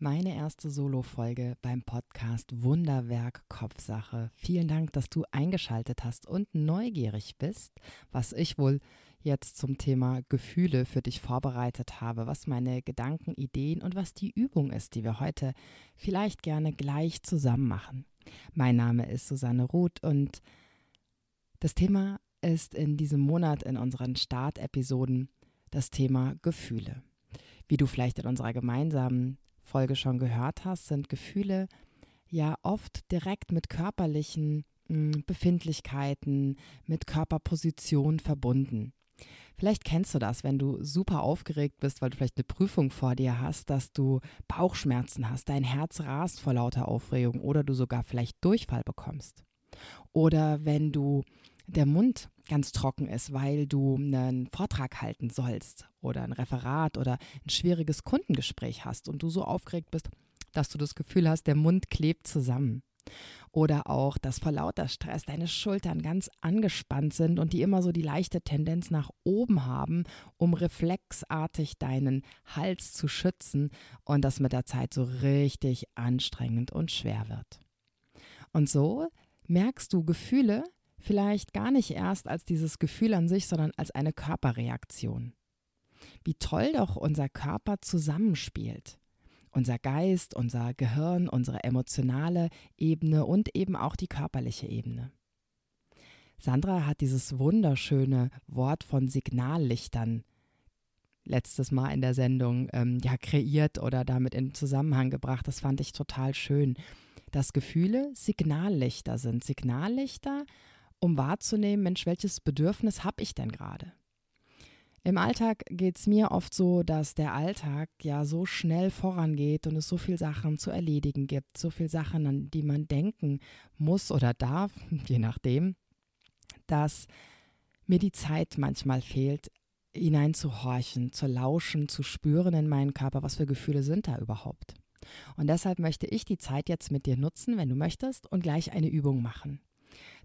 meine erste Solo-Folge beim Podcast Wunderwerk Kopfsache. Vielen Dank, dass du eingeschaltet hast und neugierig bist, was ich wohl jetzt zum Thema Gefühle für dich vorbereitet habe, was meine Gedanken, Ideen und was die Übung ist, die wir heute vielleicht gerne gleich zusammen machen. Mein Name ist Susanne Ruth und das Thema ist in diesem Monat in unseren Startepisoden das Thema Gefühle. Wie du vielleicht in unserer gemeinsamen Folge schon gehört hast, sind Gefühle ja oft direkt mit körperlichen hm, Befindlichkeiten, mit Körperposition verbunden. Vielleicht kennst du das, wenn du super aufgeregt bist, weil du vielleicht eine Prüfung vor dir hast, dass du Bauchschmerzen hast, dein Herz rast vor lauter Aufregung oder du sogar vielleicht Durchfall bekommst. Oder wenn du der Mund ganz trocken ist, weil du einen Vortrag halten sollst oder ein Referat oder ein schwieriges Kundengespräch hast und du so aufgeregt bist, dass du das Gefühl hast, der Mund klebt zusammen. Oder auch, dass vor lauter Stress deine Schultern ganz angespannt sind und die immer so die leichte Tendenz nach oben haben, um reflexartig deinen Hals zu schützen und das mit der Zeit so richtig anstrengend und schwer wird. Und so merkst du Gefühle, vielleicht gar nicht erst als dieses Gefühl an sich, sondern als eine Körperreaktion. Wie toll doch unser Körper zusammenspielt. Unser Geist, unser Gehirn, unsere emotionale Ebene und eben auch die körperliche Ebene. Sandra hat dieses wunderschöne Wort von Signallichtern letztes Mal in der Sendung ähm, ja kreiert oder damit in Zusammenhang gebracht. Das fand ich total schön, dass Gefühle Signallichter sind. Signallichter um wahrzunehmen, Mensch, welches Bedürfnis habe ich denn gerade? Im Alltag geht es mir oft so, dass der Alltag ja so schnell vorangeht und es so viele Sachen zu erledigen gibt, so viele Sachen, an die man denken muss oder darf, je nachdem, dass mir die Zeit manchmal fehlt, hineinzuhorchen, zu lauschen, zu spüren in meinen Körper, was für Gefühle sind da überhaupt. Und deshalb möchte ich die Zeit jetzt mit dir nutzen, wenn du möchtest, und gleich eine Übung machen.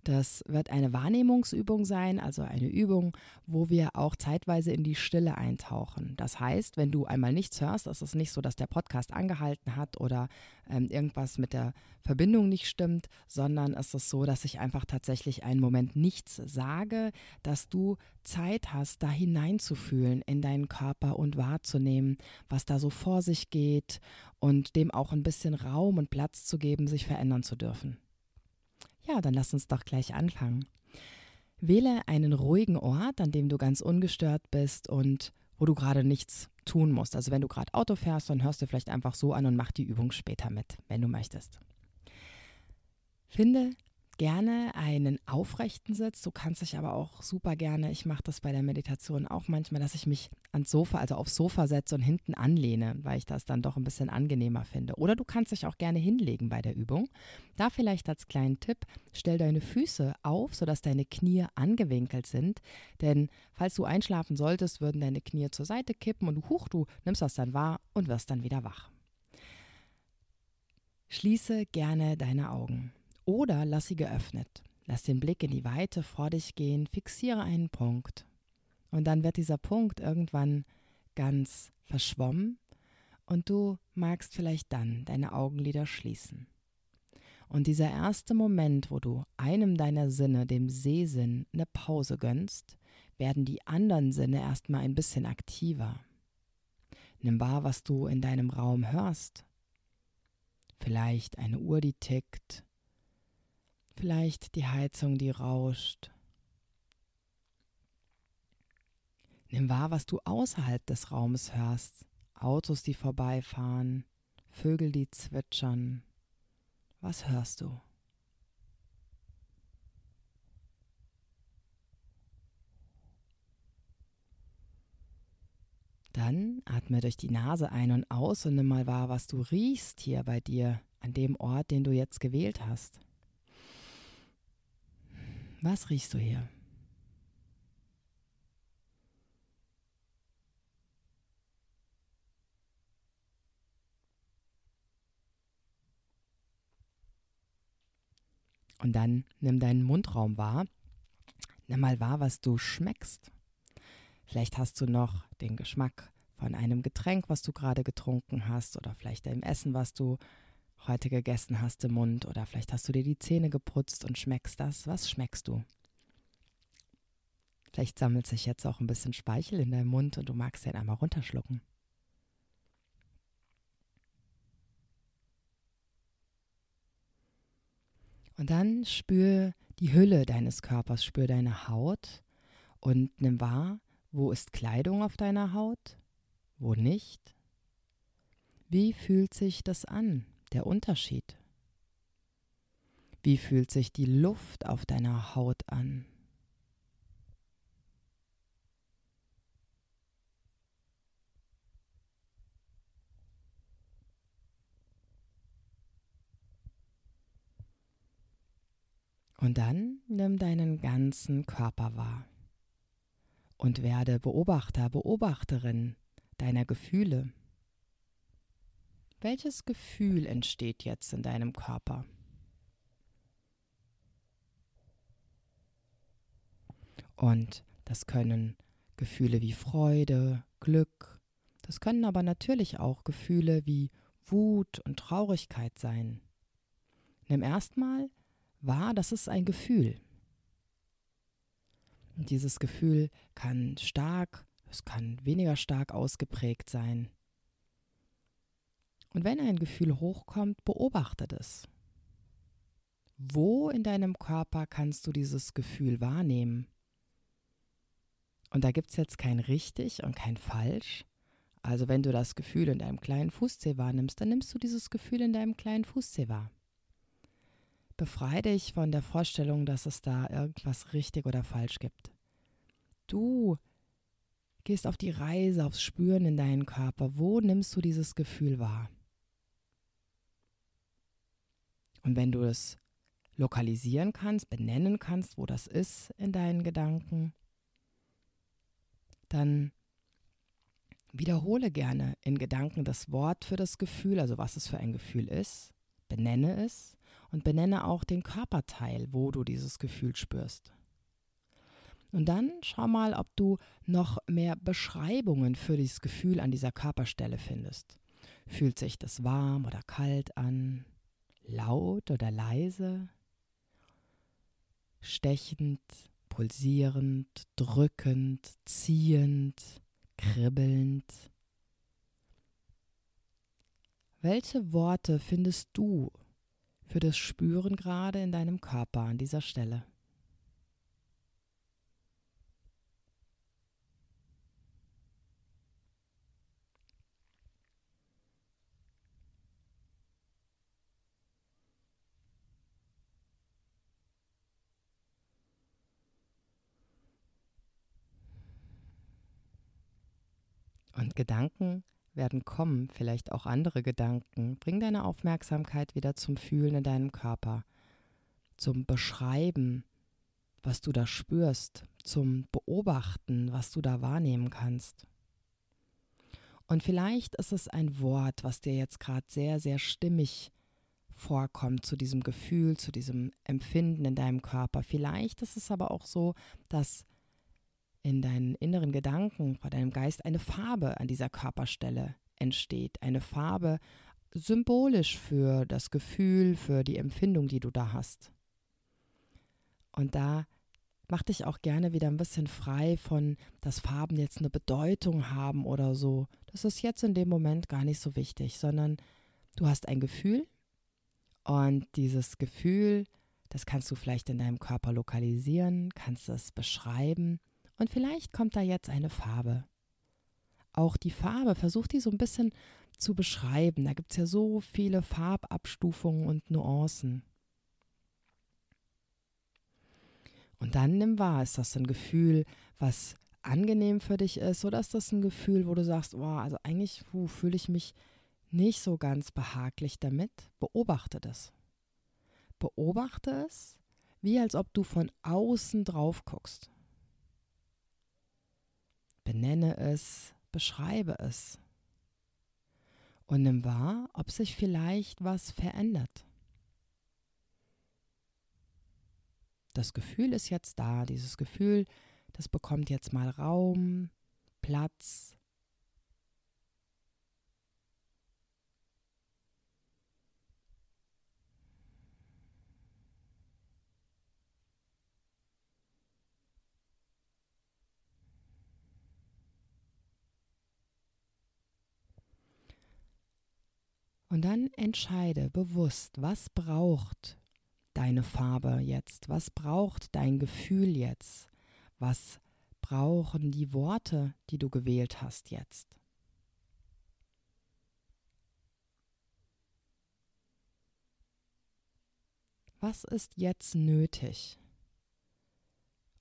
Das wird eine Wahrnehmungsübung sein, also eine Übung, wo wir auch zeitweise in die Stille eintauchen. Das heißt, wenn du einmal nichts hörst, ist es nicht so, dass der Podcast angehalten hat oder ähm, irgendwas mit der Verbindung nicht stimmt, sondern es ist so, dass ich einfach tatsächlich einen Moment nichts sage, dass du Zeit hast, da hineinzufühlen in deinen Körper und wahrzunehmen, was da so vor sich geht und dem auch ein bisschen Raum und Platz zu geben, sich verändern zu dürfen. Ja, dann lass uns doch gleich anfangen. Wähle einen ruhigen Ort, an dem du ganz ungestört bist und wo du gerade nichts tun musst. Also wenn du gerade Auto fährst, dann hörst du vielleicht einfach so an und mach die Übung später mit, wenn du möchtest. Finde gerne einen aufrechten Sitz. Du kannst dich aber auch super gerne, ich mache das bei der Meditation auch manchmal, dass ich mich ans Sofa, also aufs Sofa setze und hinten anlehne, weil ich das dann doch ein bisschen angenehmer finde. Oder du kannst dich auch gerne hinlegen bei der Übung. Da vielleicht als kleinen Tipp, stell deine Füße auf, sodass deine Knie angewinkelt sind. Denn falls du einschlafen solltest, würden deine Knie zur Seite kippen und huch, du nimmst das dann wahr und wirst dann wieder wach. Schließe gerne deine Augen. Oder lass sie geöffnet. Lass den Blick in die Weite vor dich gehen, fixiere einen Punkt. Und dann wird dieser Punkt irgendwann ganz verschwommen und du magst vielleicht dann deine Augenlider schließen. Und dieser erste Moment, wo du einem deiner Sinne, dem Sehsinn, eine Pause gönnst, werden die anderen Sinne erstmal ein bisschen aktiver. Nimm wahr, was du in deinem Raum hörst. Vielleicht eine Uhr, die tickt, Vielleicht die Heizung, die rauscht. Nimm wahr, was du außerhalb des Raumes hörst. Autos, die vorbeifahren, Vögel, die zwitschern. Was hörst du? Dann atme durch die Nase ein und aus und nimm mal wahr, was du riechst hier bei dir an dem Ort, den du jetzt gewählt hast. Was riechst du hier? Und dann nimm deinen Mundraum wahr. Nimm mal wahr, was du schmeckst. Vielleicht hast du noch den Geschmack von einem Getränk, was du gerade getrunken hast, oder vielleicht dem Essen, was du heute gegessen hast im Mund, oder vielleicht hast du dir die Zähne geputzt und schmeckst das. Was schmeckst du? Vielleicht sammelt sich jetzt auch ein bisschen Speichel in deinem Mund und du magst den einmal runterschlucken. Und dann spür die Hülle deines Körpers, spür deine Haut und nimm wahr, wo ist Kleidung auf deiner Haut, wo nicht. Wie fühlt sich das an, der Unterschied? Wie fühlt sich die Luft auf deiner Haut an? Und dann nimm deinen ganzen Körper wahr und werde Beobachter, Beobachterin deiner Gefühle. Welches Gefühl entsteht jetzt in deinem Körper? Und das können Gefühle wie Freude, Glück, das können aber natürlich auch Gefühle wie Wut und Traurigkeit sein. Nimm erstmal wahr, das ist ein Gefühl. Und dieses Gefühl kann stark, es kann weniger stark ausgeprägt sein. Und wenn ein Gefühl hochkommt, beobachte das. Wo in deinem Körper kannst du dieses Gefühl wahrnehmen? Und da gibt es jetzt kein richtig und kein falsch. Also wenn du das Gefühl in deinem kleinen Fußzeh wahrnimmst, dann nimmst du dieses Gefühl in deinem kleinen Fußzeh wahr. Befreie dich von der Vorstellung, dass es da irgendwas richtig oder falsch gibt. Du gehst auf die Reise, aufs Spüren in deinen Körper. Wo nimmst du dieses Gefühl wahr? Und wenn du es lokalisieren kannst, benennen kannst, wo das ist in deinen Gedanken, dann wiederhole gerne in Gedanken das Wort für das Gefühl, also was es für ein Gefühl ist, benenne es und benenne auch den Körperteil, wo du dieses Gefühl spürst. Und dann schau mal, ob du noch mehr Beschreibungen für dieses Gefühl an dieser Körperstelle findest. Fühlt sich das warm oder kalt an? Laut oder leise? Stechend, pulsierend, drückend, ziehend, kribbelnd? Welche Worte findest du für das Spüren gerade in deinem Körper an dieser Stelle. Und Gedanken werden kommen, vielleicht auch andere Gedanken. Bring deine Aufmerksamkeit wieder zum Fühlen in deinem Körper, zum Beschreiben, was du da spürst, zum Beobachten, was du da wahrnehmen kannst. Und vielleicht ist es ein Wort, was dir jetzt gerade sehr, sehr stimmig vorkommt zu diesem Gefühl, zu diesem Empfinden in deinem Körper. Vielleicht ist es aber auch so, dass in deinen inneren Gedanken, bei deinem Geist eine Farbe an dieser Körperstelle entsteht. Eine Farbe symbolisch für das Gefühl, für die Empfindung, die du da hast. Und da mach dich auch gerne wieder ein bisschen frei von, dass Farben jetzt eine Bedeutung haben oder so. Das ist jetzt in dem Moment gar nicht so wichtig, sondern du hast ein Gefühl und dieses Gefühl, das kannst du vielleicht in deinem Körper lokalisieren, kannst es beschreiben und vielleicht kommt da jetzt eine Farbe. Auch die Farbe, versucht die so ein bisschen zu beschreiben. Da gibt es ja so viele Farbabstufungen und Nuancen. Und dann nimm wahr, ist das ein Gefühl, was angenehm für dich ist oder ist das ein Gefühl, wo du sagst, oh, also eigentlich fühle ich mich nicht so ganz behaglich damit? Beobachte das. Beobachte es, wie als ob du von außen drauf guckst. Benenne es, beschreibe es und nimm wahr, ob sich vielleicht was verändert. Das Gefühl ist jetzt da, dieses Gefühl, das bekommt jetzt mal Raum, Platz. Und dann entscheide bewusst, was braucht deine Farbe jetzt? Was braucht dein Gefühl jetzt? Was brauchen die Worte, die du gewählt hast jetzt? Was ist jetzt nötig?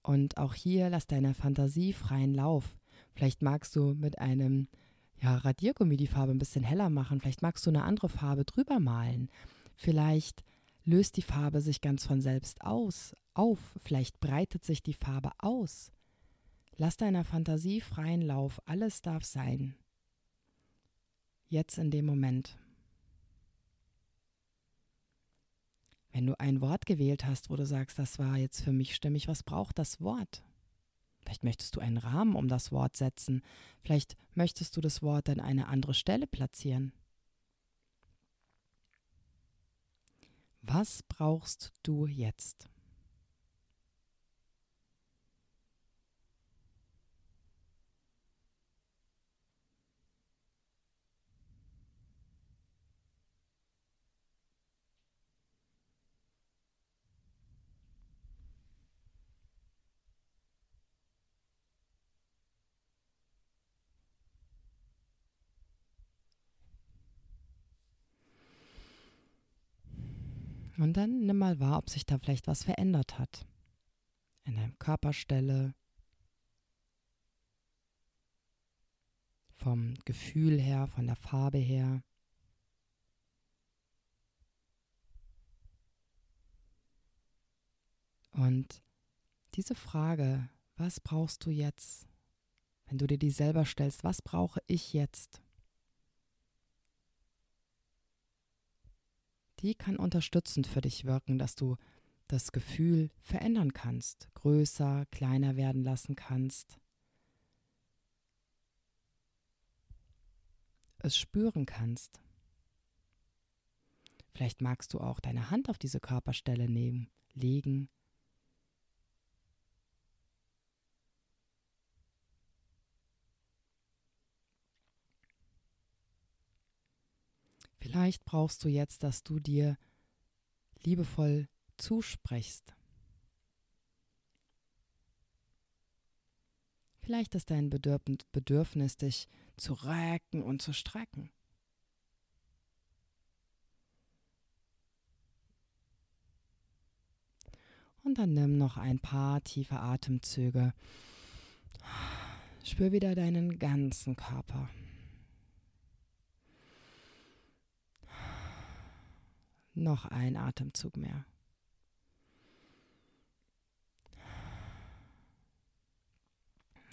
Und auch hier lass deiner Fantasie freien Lauf. Vielleicht magst du mit einem ja, Radiergummi die Farbe ein bisschen heller machen. Vielleicht magst du eine andere Farbe drüber malen. Vielleicht löst die Farbe sich ganz von selbst aus, auf. Vielleicht breitet sich die Farbe aus. Lass deiner Fantasie freien Lauf. Alles darf sein. Jetzt in dem Moment. Wenn du ein Wort gewählt hast, wo du sagst, das war jetzt für mich stimmig, was braucht das Wort? Vielleicht möchtest du einen Rahmen um das Wort setzen. Vielleicht möchtest du das Wort an eine andere Stelle platzieren. Was brauchst du jetzt? Und dann nimm mal wahr, ob sich da vielleicht was verändert hat. In deinem Körperstelle, vom Gefühl her, von der Farbe her. Und diese Frage, was brauchst du jetzt? Wenn du dir die selber stellst, was brauche ich jetzt? Die kann unterstützend für dich wirken, dass du das Gefühl verändern kannst, größer, kleiner werden lassen kannst, es spüren kannst. Vielleicht magst du auch deine Hand auf diese Körperstelle nehmen, legen. Vielleicht brauchst du jetzt, dass du dir liebevoll zusprichst. Vielleicht ist dein Bedürfnis, dich zu recken und zu strecken. Und dann nimm noch ein paar tiefe Atemzüge. Spür wieder deinen ganzen Körper. Noch ein Atemzug mehr.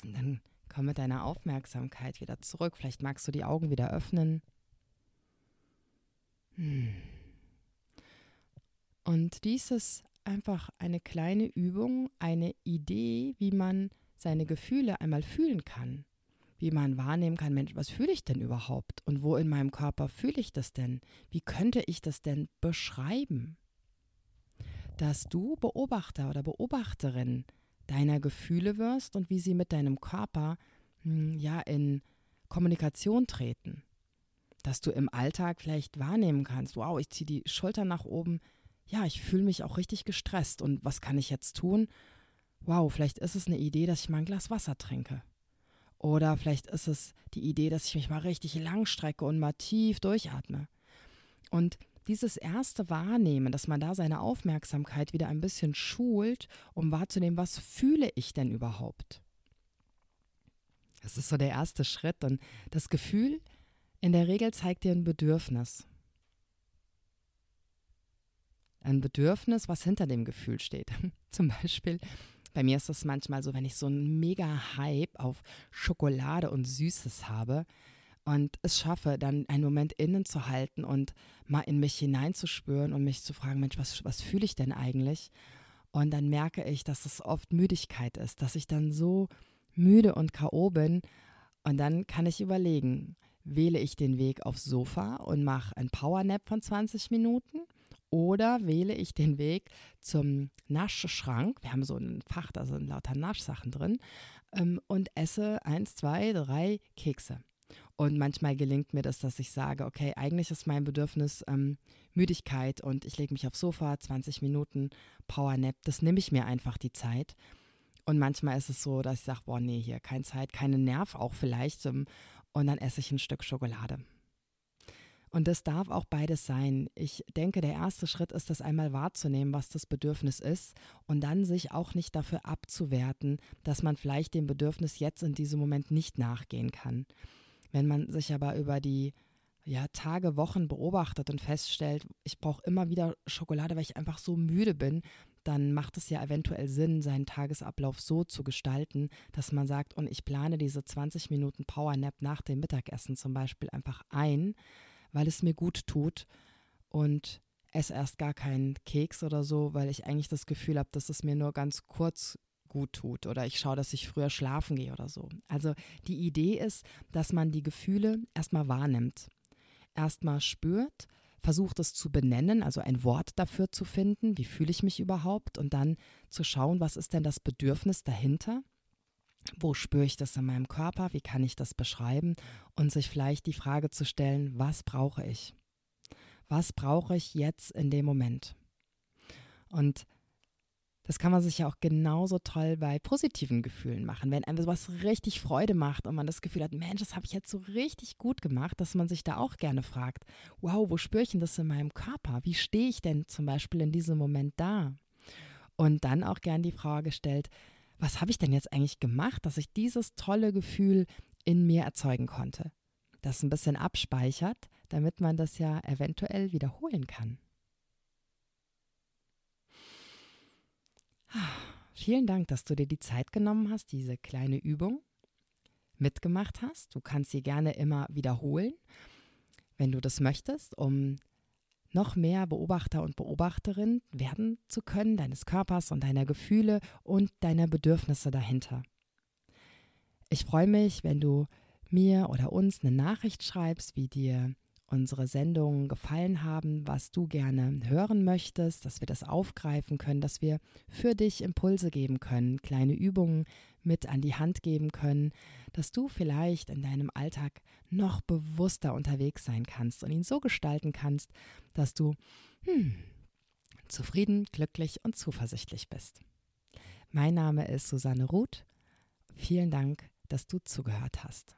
Und dann komm mit deiner Aufmerksamkeit wieder zurück. Vielleicht magst du die Augen wieder öffnen. Hm. Und dies ist einfach eine kleine Übung, eine Idee, wie man seine Gefühle einmal fühlen kann wie man wahrnehmen kann, Mensch, was fühle ich denn überhaupt? Und wo in meinem Körper fühle ich das denn? Wie könnte ich das denn beschreiben? Dass du Beobachter oder Beobachterin deiner Gefühle wirst und wie sie mit deinem Körper hm, ja in Kommunikation treten. Dass du im Alltag vielleicht wahrnehmen kannst, wow, ich ziehe die Schultern nach oben, ja, ich fühle mich auch richtig gestresst und was kann ich jetzt tun? Wow, vielleicht ist es eine Idee, dass ich mal ein Glas Wasser trinke. Oder vielleicht ist es die Idee, dass ich mich mal richtig lang strecke und mal tief durchatme. Und dieses erste Wahrnehmen, dass man da seine Aufmerksamkeit wieder ein bisschen schult, um wahrzunehmen, was fühle ich denn überhaupt? Das ist so der erste Schritt. Und das Gefühl in der Regel zeigt dir ein Bedürfnis. Ein Bedürfnis, was hinter dem Gefühl steht. Zum Beispiel, bei mir ist es manchmal so, wenn ich so einen mega Hype auf Schokolade und Süßes habe und es schaffe, dann einen Moment innen zu halten und mal in mich hineinzuspüren und mich zu fragen, Mensch, was, was fühle ich denn eigentlich? Und dann merke ich, dass es oft Müdigkeit ist, dass ich dann so müde und K.O. bin. Und dann kann ich überlegen, wähle ich den Weg aufs Sofa und mache ein Powernap von 20 Minuten oder wähle ich den Weg zum Naschschrank. Wir haben so ein Fach, da sind lauter Naschsachen drin ähm, und esse eins, zwei, drei Kekse. Und manchmal gelingt mir das, dass ich sage, okay, eigentlich ist mein Bedürfnis ähm, Müdigkeit und ich lege mich aufs Sofa, 20 Minuten Powernap, das nehme ich mir einfach die Zeit. Und manchmal ist es so, dass ich sage, boah, nee, hier keine Zeit, keine Nerv auch vielleicht. Ähm, und dann esse ich ein Stück Schokolade. Und das darf auch beides sein. Ich denke, der erste Schritt ist, das einmal wahrzunehmen, was das Bedürfnis ist und dann sich auch nicht dafür abzuwerten, dass man vielleicht dem Bedürfnis jetzt in diesem Moment nicht nachgehen kann. Wenn man sich aber über die ja, Tage, Wochen beobachtet und feststellt, ich brauche immer wieder Schokolade, weil ich einfach so müde bin, dann macht es ja eventuell Sinn, seinen Tagesablauf so zu gestalten, dass man sagt, und ich plane diese 20 Minuten Powernap nach dem Mittagessen zum Beispiel einfach ein, weil es mir gut tut und esse erst gar keinen Keks oder so, weil ich eigentlich das Gefühl habe, dass es mir nur ganz kurz gut tut oder ich schaue, dass ich früher schlafen gehe oder so. Also die Idee ist, dass man die Gefühle erstmal wahrnimmt, erstmal spürt, versucht es zu benennen, also ein Wort dafür zu finden, wie fühle ich mich überhaupt und dann zu schauen, was ist denn das Bedürfnis dahinter wo spüre ich das in meinem Körper? Wie kann ich das beschreiben? Und sich vielleicht die Frage zu stellen, was brauche ich? Was brauche ich jetzt in dem Moment? Und das kann man sich ja auch genauso toll bei positiven Gefühlen machen. Wenn einem was richtig Freude macht und man das Gefühl hat, Mensch, das habe ich jetzt so richtig gut gemacht, dass man sich da auch gerne fragt, wow, wo spüre ich denn das in meinem Körper? Wie stehe ich denn zum Beispiel in diesem Moment da? Und dann auch gern die Frage stellt, was habe ich denn jetzt eigentlich gemacht, dass ich dieses tolle Gefühl in mir erzeugen konnte? Das ein bisschen abspeichert, damit man das ja eventuell wiederholen kann. Vielen Dank, dass du dir die Zeit genommen hast, diese kleine Übung mitgemacht hast. Du kannst sie gerne immer wiederholen, wenn du das möchtest, um noch mehr Beobachter und Beobachterin werden zu können, deines Körpers und deiner Gefühle und deiner Bedürfnisse dahinter. Ich freue mich, wenn du mir oder uns eine Nachricht schreibst, wie dir unsere Sendungen gefallen haben, was du gerne hören möchtest, dass wir das aufgreifen können, dass wir für dich Impulse geben können, kleine Übungen mit an die Hand geben können, dass du vielleicht in deinem Alltag noch bewusster unterwegs sein kannst und ihn so gestalten kannst, dass du hm, zufrieden, glücklich und zuversichtlich bist. Mein Name ist Susanne Ruth. Vielen Dank, dass du zugehört hast.